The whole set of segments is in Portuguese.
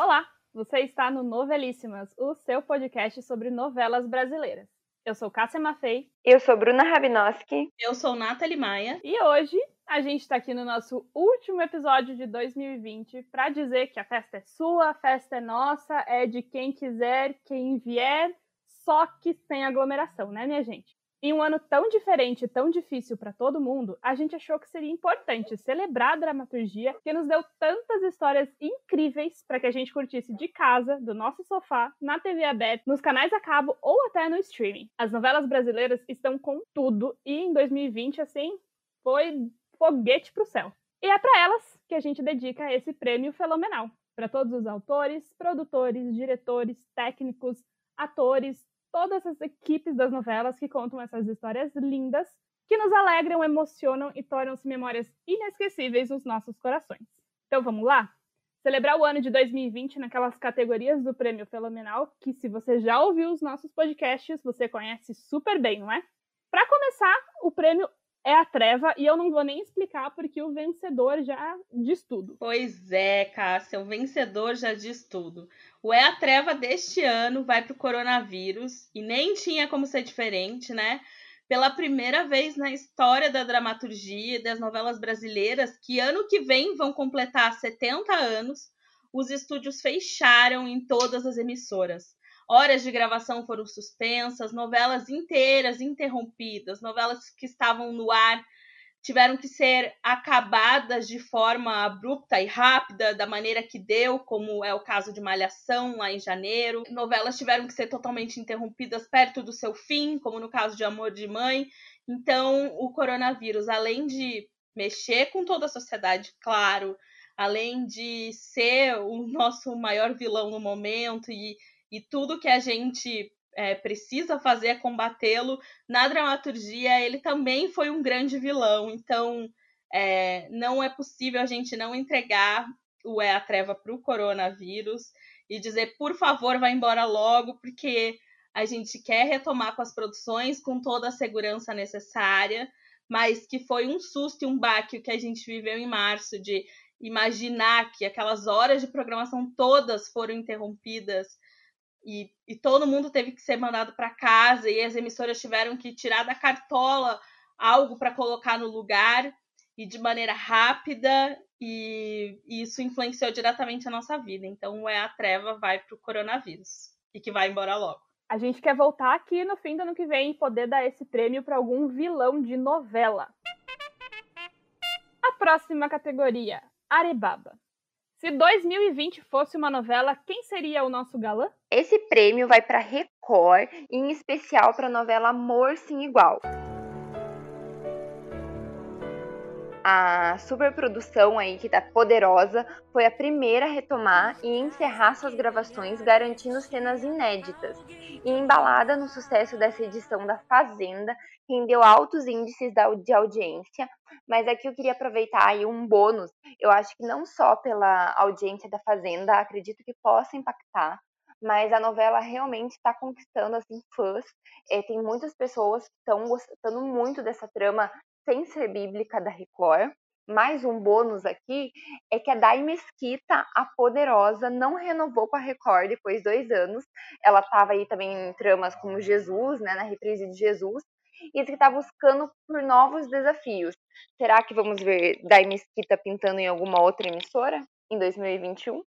Olá, você está no Novelíssimas, o seu podcast sobre novelas brasileiras. Eu sou Cássia Maffei. Eu sou Bruna Rabinowski. Eu sou Nathalie Maia. E hoje a gente está aqui no nosso último episódio de 2020 para dizer que a festa é sua, a festa é nossa, é de quem quiser, quem vier, só que sem aglomeração, né, minha gente? Em um ano tão diferente e tão difícil para todo mundo, a gente achou que seria importante celebrar a dramaturgia que nos deu tantas histórias incríveis para que a gente curtisse de casa, do nosso sofá, na TV aberta, nos canais a cabo ou até no streaming. As novelas brasileiras estão com tudo e em 2020, assim, foi foguete pro céu. E é para elas que a gente dedica esse prêmio fenomenal. Para todos os autores, produtores, diretores, técnicos, atores, todas as equipes das novelas que contam essas histórias lindas que nos alegram, emocionam e tornam-se memórias inesquecíveis nos nossos corações. Então vamos lá? Celebrar o ano de 2020 naquelas categorias do Prêmio Fenomenal que, se você já ouviu os nossos podcasts, você conhece super bem, não é? Para começar, o prêmio é a treva e eu não vou nem explicar porque o vencedor já diz tudo. Pois é, Cássia, o vencedor já diz tudo. O É a Treva deste ano vai para o coronavírus e nem tinha como ser diferente, né? Pela primeira vez na história da dramaturgia e das novelas brasileiras, que ano que vem vão completar 70 anos, os estúdios fecharam em todas as emissoras. Horas de gravação foram suspensas, novelas inteiras interrompidas, novelas que estavam no ar tiveram que ser acabadas de forma abrupta e rápida, da maneira que deu, como é o caso de Malhação, lá em janeiro. Novelas tiveram que ser totalmente interrompidas perto do seu fim, como no caso de Amor de Mãe. Então, o coronavírus, além de mexer com toda a sociedade, claro, além de ser o nosso maior vilão no momento e, e tudo que a gente é, precisa fazer é combatê-lo. Na dramaturgia, ele também foi um grande vilão, então é, não é possível a gente não entregar o É a Treva para o coronavírus e dizer, por favor, vá embora logo, porque a gente quer retomar com as produções com toda a segurança necessária, mas que foi um susto e um baque o que a gente viveu em março, de imaginar que aquelas horas de programação todas foram interrompidas e, e todo mundo teve que ser mandado para casa e as emissoras tiveram que tirar da cartola algo para colocar no lugar e de maneira rápida e, e isso influenciou diretamente a nossa vida. Então é a treva vai para o coronavírus e que vai embora logo. A gente quer voltar aqui no fim do ano que vem e poder dar esse prêmio para algum vilão de novela. A próxima categoria, Arebaba. Se 2020 fosse uma novela, quem seria o nosso galã? Esse prêmio vai para Record, em especial para a novela Amor Sem Igual. A superprodução aí que tá poderosa foi a primeira a retomar e encerrar suas gravações, garantindo cenas inéditas. E embalada no sucesso dessa edição da Fazenda, rendeu altos índices de audiência, mas aqui eu queria aproveitar aí um bônus. Eu acho que não só pela audiência da Fazenda, acredito que possa impactar, mas a novela realmente está conquistando assim fãs. É, tem muitas pessoas que estão gostando muito dessa trama sem ser bíblica da Record. Mais um bônus aqui é que a Dai Mesquita, a poderosa, não renovou com a Record depois de dois anos. Ela estava aí também em tramas como Jesus, né, na reprise de Jesus, e que está buscando por novos desafios. Será que vamos ver Dai Mesquita pintando em alguma outra emissora em 2021?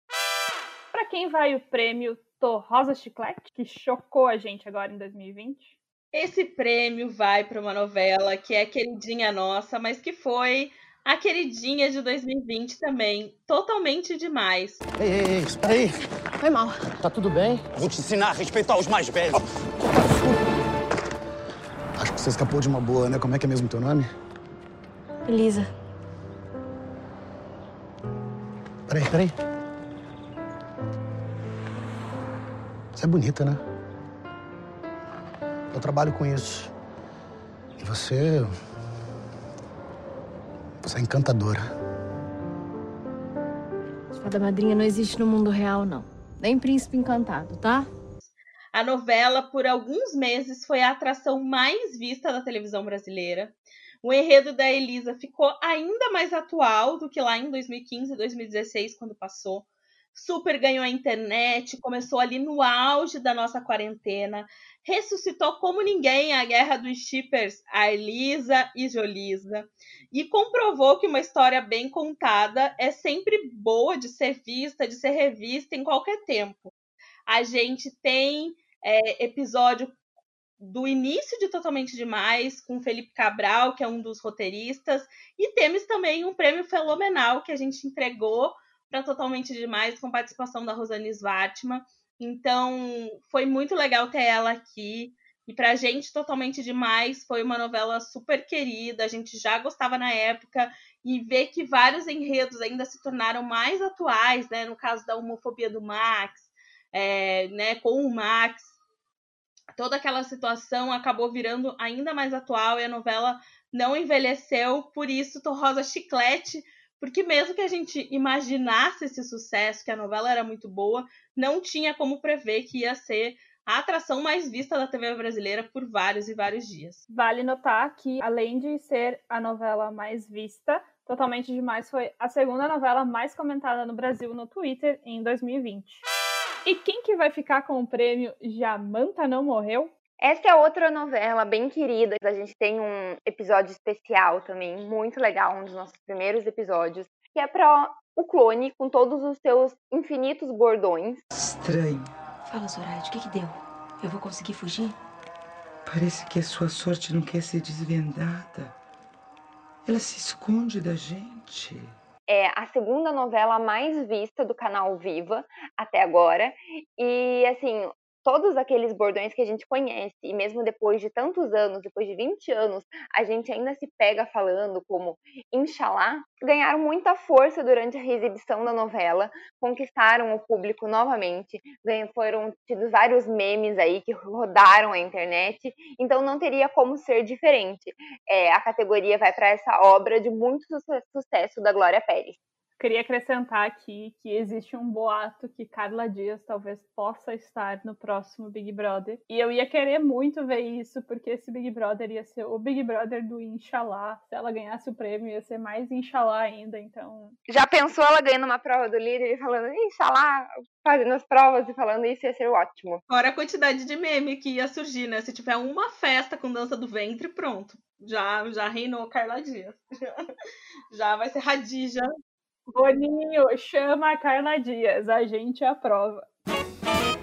Para quem vai o prêmio Tô Rosa Chiclete, que chocou a gente agora em 2020? Esse prêmio vai para uma novela que é queridinha nossa, mas que foi a queridinha de 2020 também. Totalmente demais. Ei, ei, ei, espera aí. Foi mal. Tá tudo bem? Vou te ensinar a respeitar os mais velhos. Acho que você escapou de uma boa, né? Como é que é mesmo teu nome? Elisa. Peraí, peraí. Você é bonita, né? Eu trabalho com isso. E você. Você é encantadora. Fada madrinha não existe no mundo real, não. Nem príncipe encantado, tá? A novela, por alguns meses, foi a atração mais vista da televisão brasileira. O enredo da Elisa ficou ainda mais atual do que lá em 2015 e 2016, quando passou. Super ganhou a internet, começou ali no auge da nossa quarentena, ressuscitou como ninguém a guerra dos shippers Arlisa e Jolisa e comprovou que uma história bem contada é sempre boa de ser vista, de ser revista em qualquer tempo. A gente tem é, episódio do início de Totalmente Demais, com Felipe Cabral, que é um dos roteiristas, e temos também um prêmio fenomenal que a gente entregou para Totalmente Demais, com participação da Rosane Svartman. Então, foi muito legal ter ela aqui. E pra gente, Totalmente Demais, foi uma novela super querida, a gente já gostava na época, e ver que vários enredos ainda se tornaram mais atuais, né? No caso da homofobia do Max, é, né, com o Max, toda aquela situação acabou virando ainda mais atual e a novela não envelheceu, por isso tô rosa chiclete porque mesmo que a gente imaginasse esse sucesso, que a novela era muito boa, não tinha como prever que ia ser a atração mais vista da TV brasileira por vários e vários dias. Vale notar que, além de ser a novela mais vista, Totalmente Demais foi a segunda novela mais comentada no Brasil no Twitter em 2020. E quem que vai ficar com o prêmio Jamanta Não Morreu? Essa é outra novela bem querida. A gente tem um episódio especial também, muito legal, um dos nossos primeiros episódios, que é para o clone com todos os seus infinitos bordões. Estranho. Fala, Zoraide, o que, que deu? Eu vou conseguir fugir? Parece que a sua sorte não quer ser desvendada. Ela se esconde da gente. É a segunda novela mais vista do canal Viva até agora. E, assim, todos aqueles bordões que a gente conhece, e mesmo depois de tantos anos, depois de 20 anos, a gente ainda se pega falando como Inxalá, ganharam muita força durante a exibição da novela, conquistaram o público novamente, foram tidos vários memes aí que rodaram a internet, então não teria como ser diferente. É, a categoria vai para essa obra de muito sucesso da Glória Pérez. Queria acrescentar aqui que existe um boato que Carla Dias talvez possa estar no próximo Big Brother. E eu ia querer muito ver isso, porque esse Big Brother ia ser o Big Brother do Inshallah. Se ela ganhasse o prêmio, ia ser mais Inshallah ainda, então. Já pensou ela ganhando uma prova do líder e falando Inshallah, fazendo as provas e falando isso ia ser ótimo. Fora a quantidade de meme que ia surgir, né? Se tiver uma festa com dança do ventre, pronto. Já, já reinou Carla Dias. já vai ser Radija Boninho, chama a Carla Dias, a gente aprova.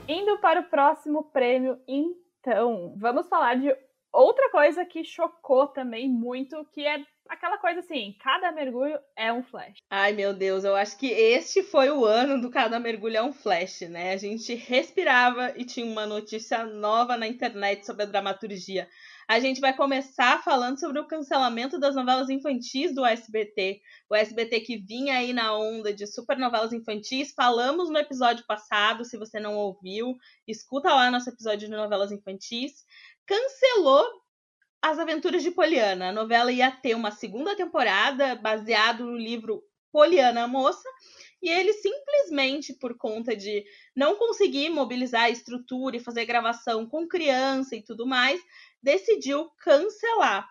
Indo para o próximo prêmio, então, vamos falar de outra coisa que chocou também muito, que é aquela coisa assim, cada mergulho é um flash. Ai, meu Deus, eu acho que este foi o ano do cada mergulho é um flash, né? A gente respirava e tinha uma notícia nova na internet sobre a dramaturgia. A gente vai começar falando sobre o cancelamento das novelas infantis do SBT. O SBT que vinha aí na onda de super novelas infantis. Falamos no episódio passado, se você não ouviu, escuta lá nosso episódio de novelas infantis. Cancelou as Aventuras de Poliana. A novela ia ter uma segunda temporada baseado no livro Poliana Moça, e ele simplesmente por conta de não conseguir mobilizar a estrutura e fazer gravação com criança e tudo mais, decidiu cancelar.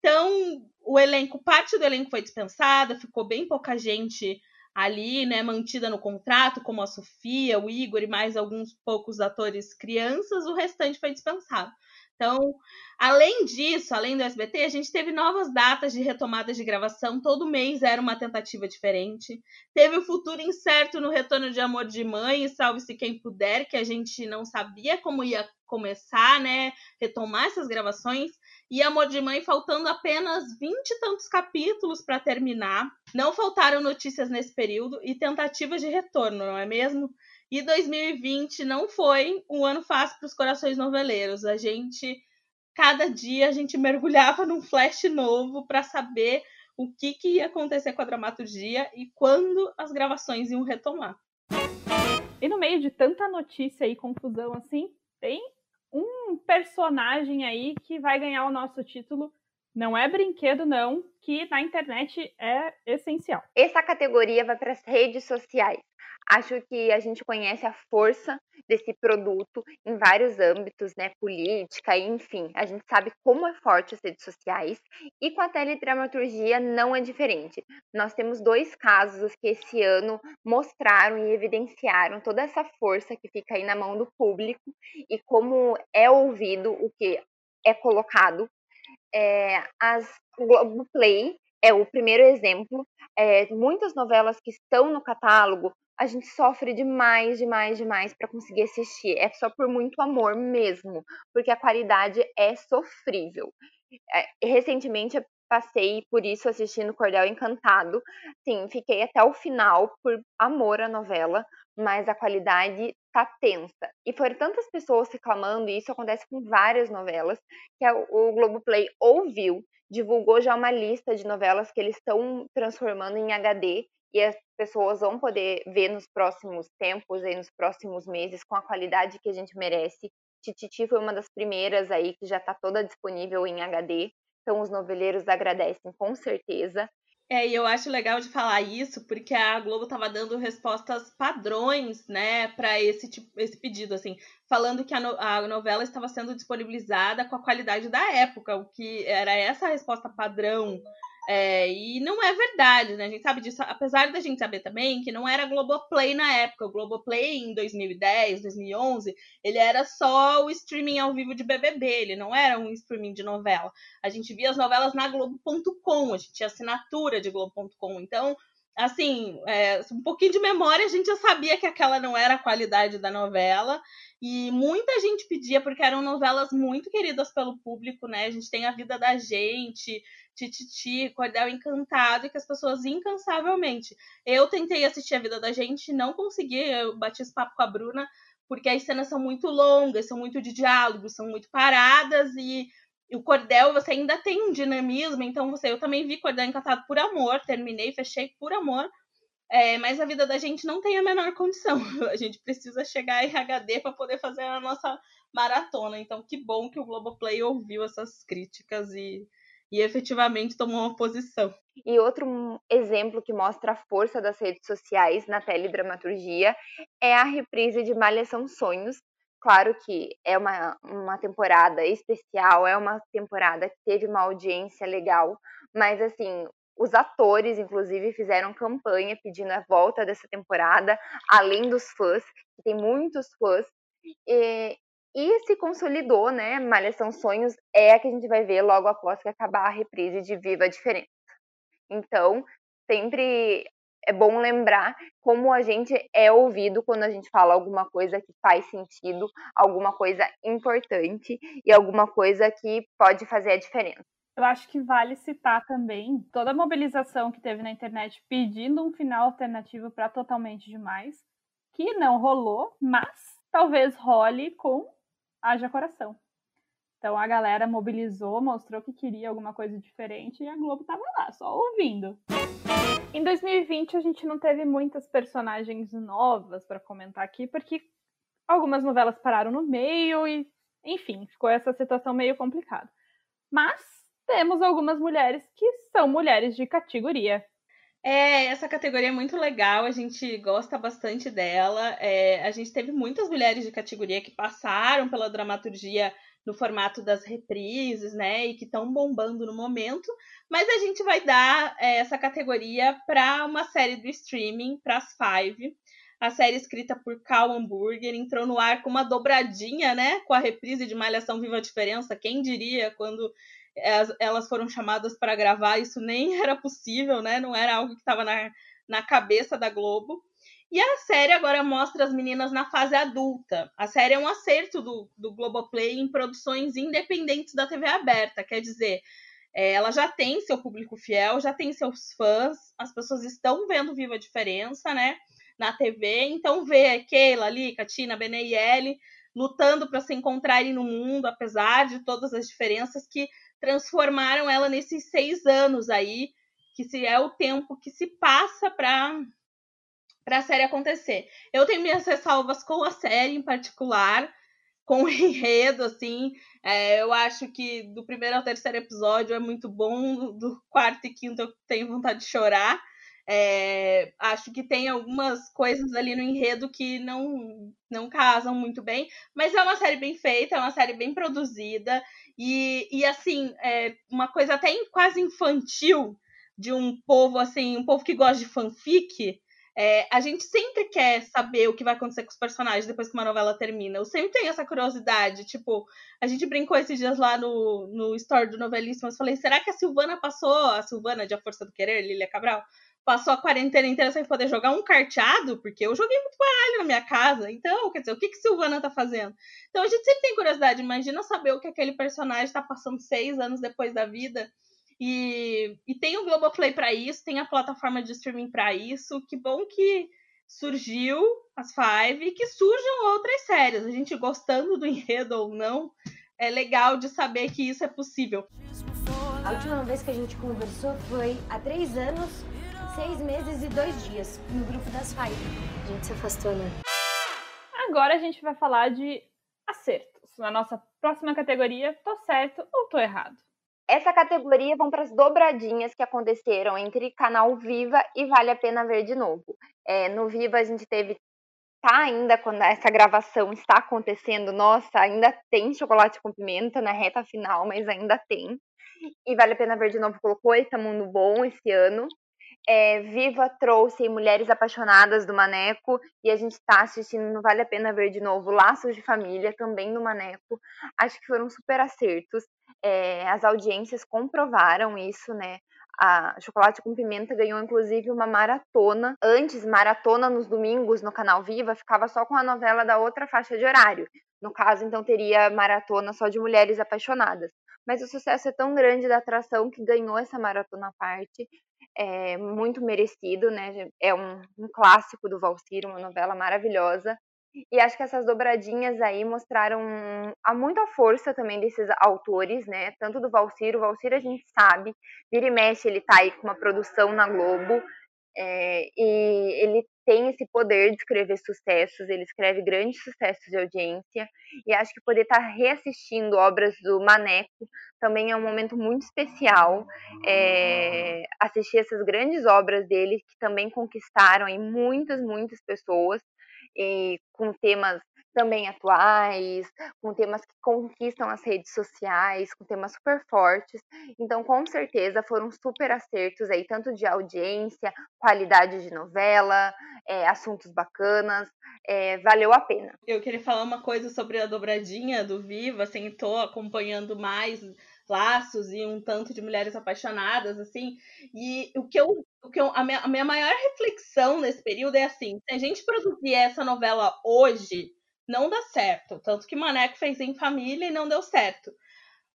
Então, o elenco, parte do elenco foi dispensada, ficou bem pouca gente ali, né, mantida no contrato, como a Sofia, o Igor e mais alguns poucos atores crianças, o restante foi dispensado. Então, além disso, além do SBT, a gente teve novas datas de retomadas de gravação. Todo mês era uma tentativa diferente. Teve o futuro incerto no Retorno de Amor de Mãe e Salve-se Quem Puder, que a gente não sabia como ia começar, né? Retomar essas gravações. E Amor de Mãe faltando apenas vinte e tantos capítulos para terminar. Não faltaram notícias nesse período e tentativas de retorno, não é mesmo? E 2020 não foi um ano fácil para os corações noveleiros. A gente, cada dia, a gente mergulhava num flash novo para saber o que, que ia acontecer com a dramaturgia e quando as gravações iam retomar. E no meio de tanta notícia e confusão assim, tem um personagem aí que vai ganhar o nosso título. Não é brinquedo, não, que na internet é essencial. Essa categoria vai para as redes sociais. Acho que a gente conhece a força desse produto em vários âmbitos, né? Política, enfim. A gente sabe como é forte as redes sociais e com a teledramaturgia não é diferente. Nós temos dois casos que esse ano mostraram e evidenciaram toda essa força que fica aí na mão do público e como é ouvido o que é colocado. É, as Globoplay é o primeiro exemplo. É, muitas novelas que estão no catálogo a gente sofre demais, demais, demais para conseguir assistir. É só por muito amor mesmo, porque a qualidade é sofrível. É, recentemente passei por isso assistindo Cordel Encantado. Sim, fiquei até o final por amor à novela, mas a qualidade tá tensa. E foram tantas pessoas reclamando, e isso acontece com várias novelas, que o Globoplay ouviu, divulgou já uma lista de novelas que eles estão transformando em HD e as pessoas vão poder ver nos próximos tempos e nos próximos meses com a qualidade que a gente merece. Tititi foi uma das primeiras aí que já está toda disponível em HD, então os noveleiros agradecem com certeza. É, e eu acho legal de falar isso, porque a Globo estava dando respostas padrões, né, para esse tipo, esse pedido, assim, falando que a, no, a novela estava sendo disponibilizada com a qualidade da época, o que era essa a resposta padrão é, e não é verdade, né? A gente sabe disso, apesar da gente saber também que não era Globoplay na época. O Globoplay em 2010, 2011, ele era só o streaming ao vivo de BBB, ele não era um streaming de novela. A gente via as novelas na Globo.com, a gente tinha assinatura de Globo.com. Então, assim, é, um pouquinho de memória, a gente já sabia que aquela não era a qualidade da novela. E muita gente pedia, porque eram novelas muito queridas pelo público, né? A gente tem a vida da gente, Tititi, Cordel Encantado, e que as pessoas incansavelmente. Eu tentei assistir A Vida da Gente, não consegui, eu bati esse papo com a Bruna, porque as cenas são muito longas, são muito de diálogo, são muito paradas, e, o Cordel, você ainda tem um dinamismo, então você, eu também vi Cordel Encantado por amor, terminei, fechei por amor, é, mas a vida da gente não tem a menor condição. A gente precisa chegar em HD para poder fazer a nossa maratona. Então, que bom que o Globoplay ouviu essas críticas e e efetivamente tomou uma posição. E outro exemplo que mostra a força das redes sociais na teledramaturgia é a reprise de Malhação Sonhos. Claro que é uma, uma temporada especial, é uma temporada que teve uma audiência legal, mas assim, os atores, inclusive, fizeram campanha pedindo a volta dessa temporada, além dos fãs, que tem muitos fãs. E, e se consolidou, né? Malhação Sonhos é a que a gente vai ver logo após que acabar a reprise de Viva a Diferença. Então, sempre é bom lembrar como a gente é ouvido quando a gente fala alguma coisa que faz sentido, alguma coisa importante e alguma coisa que pode fazer a diferença. Eu acho que vale citar também toda a mobilização que teve na internet pedindo um final alternativo para Totalmente Demais, que não rolou, mas talvez role com haja coração. Então a galera mobilizou, mostrou que queria alguma coisa diferente e a Globo tava lá, só ouvindo. Em 2020 a gente não teve muitas personagens novas para comentar aqui, porque algumas novelas pararam no meio e, enfim, ficou essa situação meio complicada. Mas temos algumas mulheres que são mulheres de categoria. É, essa categoria é muito legal, a gente gosta bastante dela. É, a gente teve muitas mulheres de categoria que passaram pela dramaturgia no formato das reprises, né, e que estão bombando no momento, mas a gente vai dar é, essa categoria para uma série do streaming, para as Five. A série escrita por Cal Hamburger entrou no ar com uma dobradinha, né, com a reprise de Malhação Viva a Diferença. Quem diria quando elas foram chamadas para gravar, isso nem era possível, né? Não era algo que estava na, na cabeça da Globo. E a série agora mostra as meninas na fase adulta. A série é um acerto do, do Globoplay em produções independentes da TV aberta. Quer dizer, é, ela já tem seu público fiel, já tem seus fãs, as pessoas estão vendo Viva a Diferença, né? Na TV. Então vê Keila, Lika, Tina, Beneiele lutando para se encontrarem no mundo, apesar de todas as diferenças que transformaram ela nesses seis anos aí, que se é o tempo que se passa para para a série acontecer. Eu tenho minhas ressalvas com a série em particular, com o enredo, assim. É, eu acho que do primeiro ao terceiro episódio é muito bom, do quarto e quinto eu tenho vontade de chorar. É, acho que tem algumas coisas ali no enredo que não, não casam muito bem, mas é uma série bem feita, é uma série bem produzida, e, e assim, é uma coisa até quase infantil de um povo, assim, um povo que gosta de fanfic, é, a gente sempre quer saber o que vai acontecer com os personagens depois que uma novela termina. Eu sempre tenho essa curiosidade. Tipo, a gente brincou esses dias lá no, no store do Novelíssimo. Eu falei, será que a Silvana passou, a Silvana de A Força do Querer, Lilia Cabral, passou a quarentena inteira sem poder jogar um carteado? Porque eu joguei muito baralho na minha casa. Então, quer dizer, o que, que Silvana tá fazendo? Então a gente sempre tem curiosidade. Imagina saber o que aquele personagem tá passando seis anos depois da vida. E, e tem o Globoplay para isso, tem a plataforma de streaming para isso. Que bom que surgiu as Five e que surjam outras séries. A gente gostando do enredo ou não, é legal de saber que isso é possível. A última vez que a gente conversou foi há três anos, seis meses e dois dias, no grupo das Five. A gente se afastou, né? Agora a gente vai falar de acertos. Na nossa próxima categoria, tô certo ou tô errado? Essa categoria vão para as dobradinhas que aconteceram entre Canal Viva e Vale a Pena Ver de novo. É, no Viva a gente teve, tá ainda quando essa gravação está acontecendo, nossa, ainda tem chocolate com pimenta na reta final, mas ainda tem. E Vale a Pena Ver de novo colocou esse Mundo Bom esse ano. É, Viva trouxe Mulheres Apaixonadas do Maneco e a gente está assistindo no Vale a Pena Ver de novo Laços de Família, também no Maneco. Acho que foram super acertos. É, as audiências comprovaram isso, né? A Chocolate com Pimenta ganhou inclusive uma maratona. Antes, maratona nos domingos no canal Viva ficava só com a novela da outra faixa de horário. No caso, então, teria maratona só de mulheres apaixonadas. Mas o sucesso é tão grande da atração que ganhou essa maratona à parte. É muito merecido, né? É um, um clássico do Valsir, uma novela maravilhosa. E acho que essas dobradinhas aí mostraram a muita força também desses autores, né? Tanto do Valcir, o Valcir a gente sabe, vira e mexe, ele tá aí com uma produção na Globo, é, e ele tem esse poder de escrever sucessos, ele escreve grandes sucessos de audiência, e acho que poder estar tá reassistindo obras do Maneco também é um momento muito especial. É, assistir essas grandes obras dele, que também conquistaram aí muitas, muitas pessoas, e com temas também atuais, com temas que conquistam as redes sociais, com temas super fortes. Então, com certeza, foram super acertos aí, tanto de audiência, qualidade de novela, é, assuntos bacanas, é, valeu a pena. Eu queria falar uma coisa sobre a dobradinha do Viva, assim, tô acompanhando mais laços e um tanto de mulheres apaixonadas, assim. E o que eu. O que eu a, minha, a minha maior reflexão nesse período é assim: se a gente produzir essa novela hoje, não dá certo. Tanto que Maneco fez em família e não deu certo.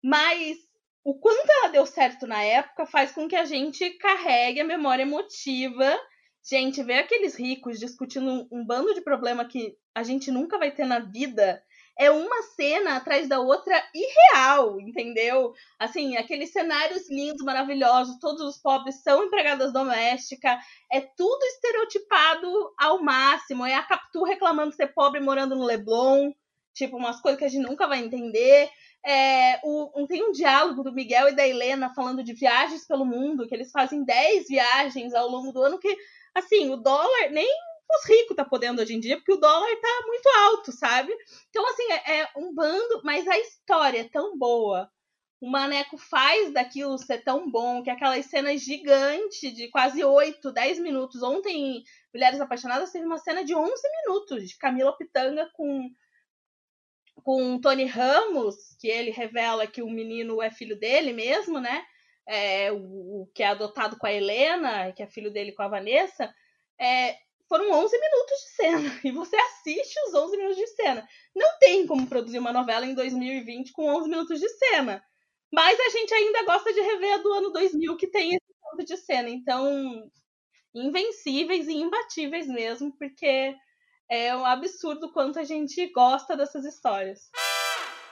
Mas o quanto ela deu certo na época faz com que a gente carregue a memória emotiva. Gente, ver aqueles ricos discutindo um, um bando de problema que a gente nunca vai ter na vida é uma cena atrás da outra irreal, entendeu? Assim, aqueles cenários lindos, maravilhosos, todos os pobres são empregadas domésticas, é tudo estereotipado ao máximo. É a Capitu reclamando ser pobre morando no Leblon, tipo, umas coisas que a gente nunca vai entender. É, o, tem um diálogo do Miguel e da Helena falando de viagens pelo mundo, que eles fazem 10 viagens ao longo do ano, que, assim, o dólar nem os ricos tá podendo hoje em dia, porque o dólar tá muito alto, sabe? Então, assim, é, é um bando, mas a história é tão boa. O Maneco faz daquilo ser tão bom, que aquelas cenas gigantes de quase 8, 10 minutos. Ontem, Mulheres Apaixonadas teve uma cena de 11 minutos de Camila Pitanga com com Tony Ramos, que ele revela que o menino é filho dele mesmo, né? É, o, o, que é adotado com a Helena, que é filho dele com a Vanessa. É, foram 11 minutos de cena. E você assiste os 11 minutos de cena. Não tem como produzir uma novela em 2020 com 11 minutos de cena. Mas a gente ainda gosta de rever a do ano 2000 que tem esse tanto de cena. Então, invencíveis e imbatíveis mesmo, porque é um absurdo quanto a gente gosta dessas histórias.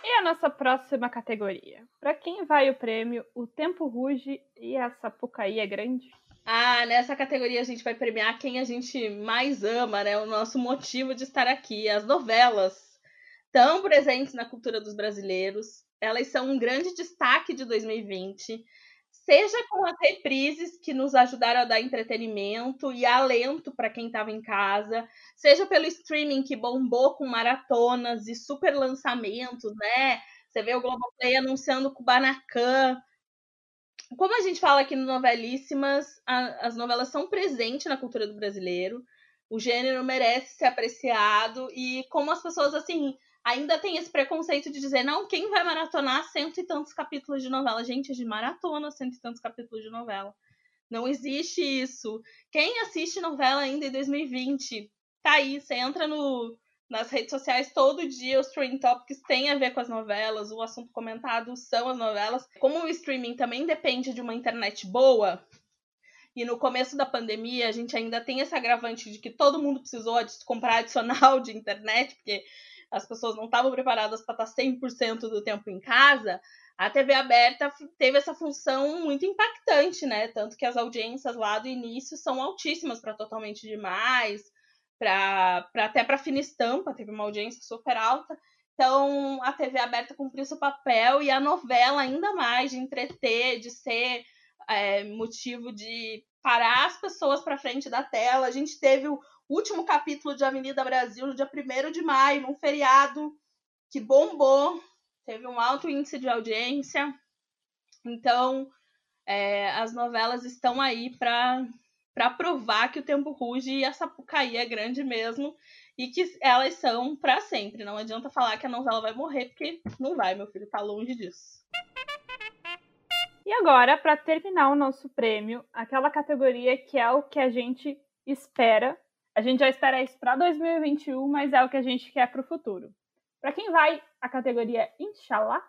E a nossa próxima categoria? Para quem vai o prêmio O Tempo Ruge e a Sapucaí é Grande? Ah, nessa categoria a gente vai premiar quem a gente mais ama, né? O nosso motivo de estar aqui. As novelas tão presentes na cultura dos brasileiros. Elas são um grande destaque de 2020. seja com as reprises que nos ajudaram a dar entretenimento e alento para quem estava em casa, seja pelo streaming que bombou com maratonas e super lançamentos, né? Você vê o Globoplay anunciando Kubanacan. Como a gente fala aqui no Novelíssimas, a, as novelas são presentes na cultura do brasileiro. O gênero merece ser apreciado e como as pessoas assim ainda tem esse preconceito de dizer, não, quem vai maratonar cento e tantos capítulos de novela? Gente, de maratona cento e tantos capítulos de novela. Não existe isso. Quem assiste novela ainda em 2020? Tá aí, você entra no, nas redes sociais todo dia, os trending topics têm a ver com as novelas, o assunto comentado são as novelas. Como o streaming também depende de uma internet boa, e no começo da pandemia a gente ainda tem esse agravante de que todo mundo precisou comprar adicional de internet, porque as pessoas não estavam preparadas para estar 100% do tempo em casa, a TV aberta teve essa função muito impactante, né? Tanto que as audiências lá do início são altíssimas para totalmente demais, para até para fina estampa, teve uma audiência super alta. Então, a TV aberta cumpriu seu papel e a novela ainda mais de entreter, de ser é, motivo de parar as pessoas para frente da tela. A gente teve o, último capítulo de Avenida Brasil no dia 1 de maio, num feriado que bombou, teve um alto índice de audiência. Então, é, as novelas estão aí para provar que o tempo ruge e a Sapucaí é grande mesmo e que elas são para sempre. Não adianta falar que a novela vai morrer, porque não vai, meu filho, tá longe disso. E agora, para terminar o nosso prêmio, aquela categoria que é o que a gente espera a gente já espera isso para 2021, mas é o que a gente quer para o futuro. Para quem vai a categoria Inshallah?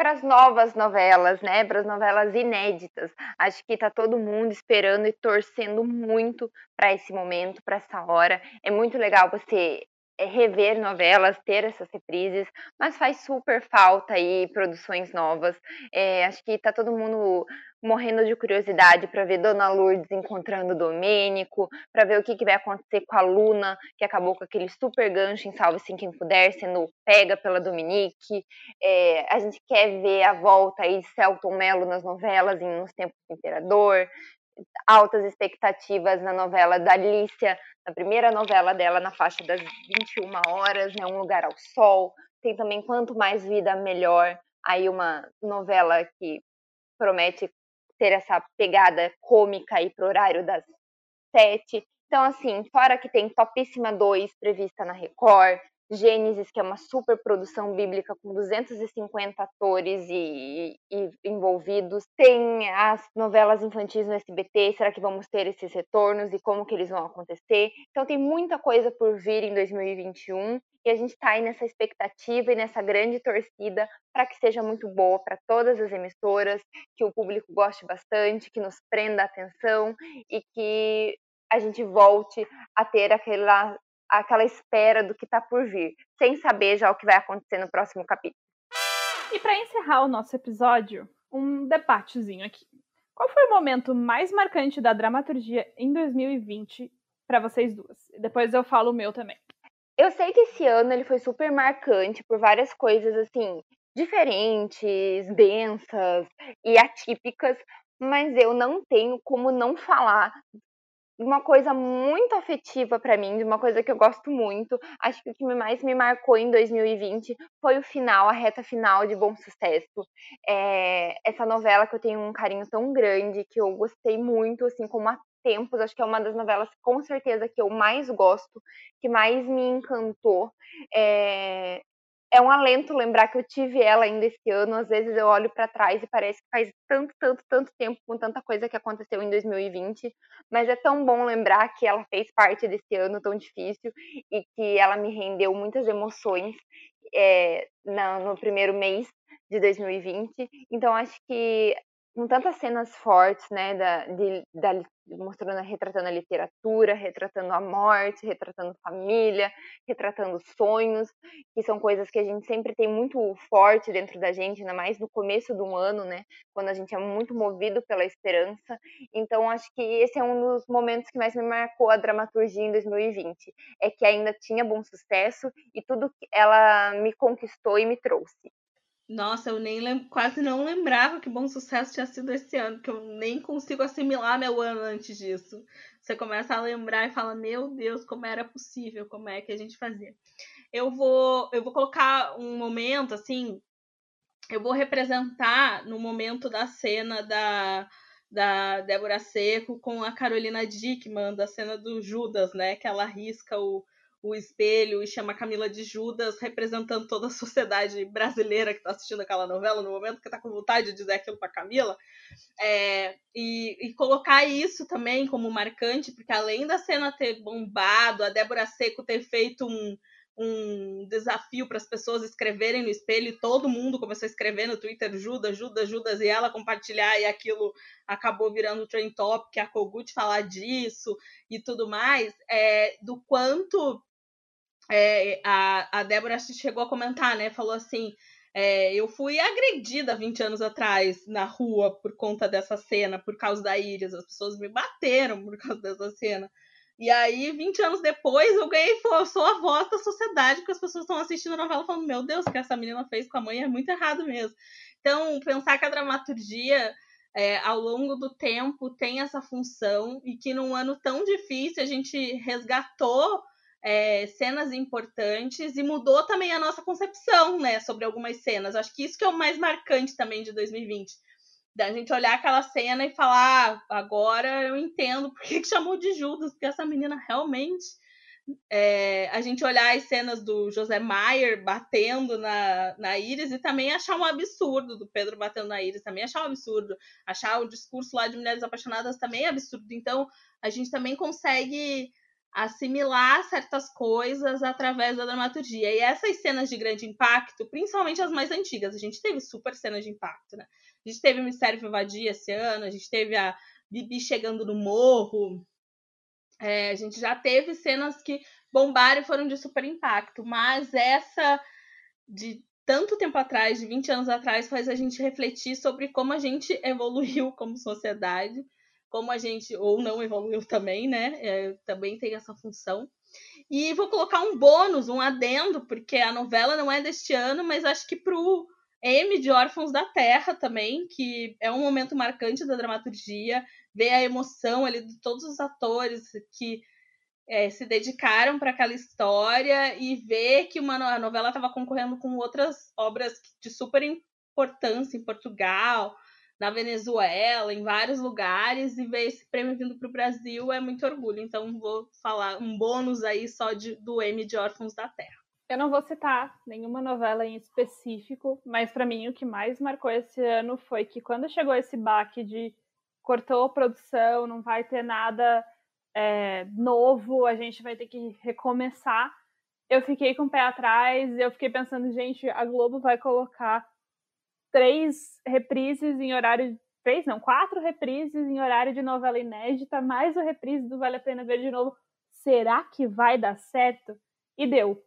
Para as novas novelas, né? Para as novelas inéditas. Acho que está todo mundo esperando e torcendo muito para esse momento, para essa hora. É muito legal você é, rever novelas, ter essas reprises, mas faz super falta aí produções novas. É, acho que tá todo mundo morrendo de curiosidade para ver Dona Lourdes encontrando Domênico, para ver o que, que, vai acontecer com a Luna, que acabou com aquele super gancho em Salve-se Quem Puder, sendo pega pela Dominique. É, a gente quer ver a volta aí de Celton Mello nas novelas, em Nos Tempos do Imperador altas expectativas na novela da Alicia, na primeira novela dela, na faixa das 21 horas, né, Um Lugar ao Sol. Tem também Quanto Mais Vida, Melhor. Aí uma novela que promete ter essa pegada cômica aí pro horário das sete. Então, assim, fora que tem Topíssima 2 prevista na Record, Gênesis, que é uma super produção bíblica com 250 atores e, e, envolvidos. Tem as novelas infantis no SBT, será que vamos ter esses retornos e como que eles vão acontecer? Então tem muita coisa por vir em 2021 e a gente está aí nessa expectativa e nessa grande torcida para que seja muito boa para todas as emissoras, que o público goste bastante, que nos prenda a atenção e que a gente volte a ter aquela aquela espera do que está por vir, sem saber já o que vai acontecer no próximo capítulo. E para encerrar o nosso episódio, um debatezinho aqui. Qual foi o momento mais marcante da dramaturgia em 2020 para vocês duas? Depois eu falo o meu também. Eu sei que esse ano ele foi super marcante por várias coisas assim diferentes, densas e atípicas, mas eu não tenho como não falar uma coisa muito afetiva para mim, de uma coisa que eu gosto muito. Acho que o que mais me marcou em 2020 foi o final, a reta final de Bom Sucesso. É, essa novela que eu tenho um carinho tão grande, que eu gostei muito, assim, como há tempos. Acho que é uma das novelas, com certeza, que eu mais gosto, que mais me encantou. É, é um alento lembrar que eu tive ela ainda esse ano. Às vezes eu olho para trás e parece que faz tanto, tanto, tanto tempo com tanta coisa que aconteceu em 2020, mas é tão bom lembrar que ela fez parte desse ano tão difícil e que ela me rendeu muitas emoções é, na, no primeiro mês de 2020. Então acho que com tantas cenas fortes, né, da, de, da, mostrando, retratando a literatura, retratando a morte, retratando família, retratando sonhos, que são coisas que a gente sempre tem muito forte dentro da gente, ainda mais no começo do ano, né, quando a gente é muito movido pela esperança. Então, acho que esse é um dos momentos que mais me marcou a dramaturgia em 2020, é que ainda tinha bom sucesso e tudo que ela me conquistou e me trouxe. Nossa, eu nem lem... quase não lembrava que Bom Sucesso tinha sido esse ano, que eu nem consigo assimilar meu ano antes disso. Você começa a lembrar e fala, meu Deus, como era possível, como é que a gente fazia. Eu vou, eu vou colocar um momento assim, eu vou representar no momento da cena da, da Débora Seco com a Carolina Dickman, da cena do Judas, né? Que ela risca o, o espelho e chama Camila de Judas, representando toda a sociedade brasileira que está assistindo aquela novela, no momento que está com vontade de dizer aquilo para Camila, é, e, e, colocar isso também como marcante, porque além da cena ter bombado, a Débora Seco ter feito um, um desafio para as pessoas escreverem no espelho, e todo mundo começou a escrever no Twitter Judas, Judas, Judas, e ela compartilhar, e aquilo acabou virando trend top, que a Kogut falar disso e tudo mais, é, do quanto é, a, a Débora chegou a comentar, né? Falou assim: é, eu fui agredida 20 anos atrás na rua por conta dessa cena, por causa da Iris. As pessoas me bateram por causa dessa cena. E aí, 20 anos depois, eu ganhei, eu sou a voz da sociedade, porque as pessoas estão assistindo a novela falando: Meu Deus, o que essa menina fez com a mãe é muito errado mesmo. Então, pensar que a dramaturgia, é, ao longo do tempo, tem essa função e que num ano tão difícil a gente resgatou é, cenas importantes e mudou também a nossa concepção, né, sobre algumas cenas. Acho que isso que é o mais marcante também de 2020. Da gente olhar aquela cena e falar, ah, agora eu entendo por que, chamou de Judas, porque essa menina realmente. É, a gente olhar as cenas do José Maier batendo na, na Iris e também achar um absurdo do Pedro batendo na Iris, também achar um absurdo. Achar o discurso lá de Mulheres Apaixonadas também é absurdo. Então, a gente também consegue assimilar certas coisas através da dramaturgia. E essas cenas de grande impacto, principalmente as mais antigas, a gente teve super cenas de impacto, né? A gente teve o Mistério Vivadia esse ano, a gente teve a Bibi chegando no morro, é, a gente já teve cenas que bombaram e foram de super impacto, mas essa de tanto tempo atrás, de 20 anos atrás, faz a gente refletir sobre como a gente evoluiu como sociedade como a gente, ou não evoluiu também, né? É, também tem essa função. E vou colocar um bônus, um adendo, porque a novela não é deste ano, mas acho que pro M de Órfãos da Terra também, que é um momento marcante da dramaturgia, ver a emoção ali de todos os atores que é, se dedicaram para aquela história e ver que uma a novela estava concorrendo com outras obras de super importância em Portugal, na Venezuela, em vários lugares, e ver esse prêmio vindo para o Brasil é muito orgulho. Então, vou falar um bônus aí só de, do M de Órfãos da Terra. Eu não vou citar nenhuma novela em específico, mas para mim o que mais marcou esse ano foi que quando chegou esse baque de cortou a produção, não vai ter nada é, novo, a gente vai ter que recomeçar. Eu fiquei com o pé atrás, eu fiquei pensando, gente, a Globo vai colocar três reprises em horário. Três, não, quatro reprises em horário de novela inédita, mais o reprise do Vale a Pena Ver de novo. Será que vai dar certo? E deu.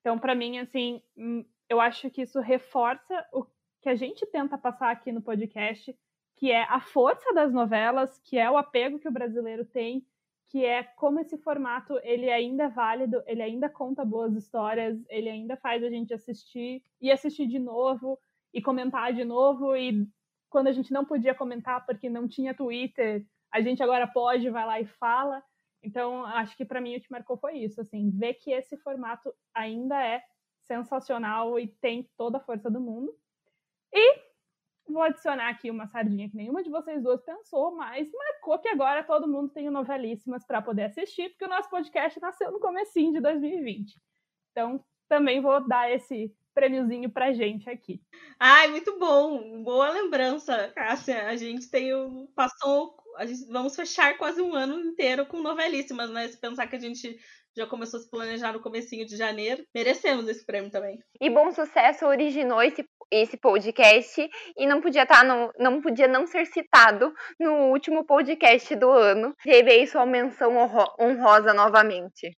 Então, para mim, assim, hum, eu acho que isso reforça o que a gente tenta passar aqui no podcast, que é a força das novelas, que é o apego que o brasileiro tem, que é como esse formato ele ainda é válido, ele ainda conta boas histórias, ele ainda faz a gente assistir e assistir de novo e comentar de novo. E quando a gente não podia comentar porque não tinha Twitter, a gente agora pode, vai lá e fala. Então, acho que para mim o que marcou foi isso, assim, ver que esse formato ainda é sensacional e tem toda a força do mundo. E vou adicionar aqui uma sardinha que nenhuma de vocês duas pensou, mas marcou que agora todo mundo tem novelíssimas para poder assistir, porque o nosso podcast nasceu no comecinho de 2020. Então, também vou dar esse prêmiozinho pra gente aqui. Ai, muito bom. Boa lembrança, Cássia. A gente tem o. Passou. A gente, vamos fechar quase um ano inteiro com novelíssimas, né? Se pensar que a gente já começou a se planejar no comecinho de janeiro, merecemos esse prêmio também. E Bom Sucesso originou esse, esse podcast e não podia estar tá no, não podia não ser citado no último podcast do ano. Teve aí sua menção honrosa novamente.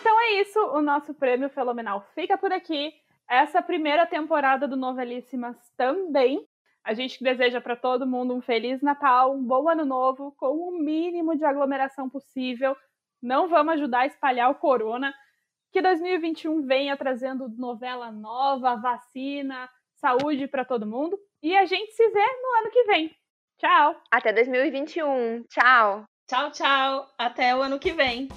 Então é isso, o nosso prêmio fenomenal fica por aqui essa primeira temporada do Novelíssimas também. A gente deseja para todo mundo um feliz Natal, um bom ano novo, com o mínimo de aglomeração possível. Não vamos ajudar a espalhar o corona. Que 2021 venha trazendo novela nova, vacina, saúde para todo mundo e a gente se vê no ano que vem. Tchau. Até 2021. Tchau. Tchau, tchau. Até o ano que vem.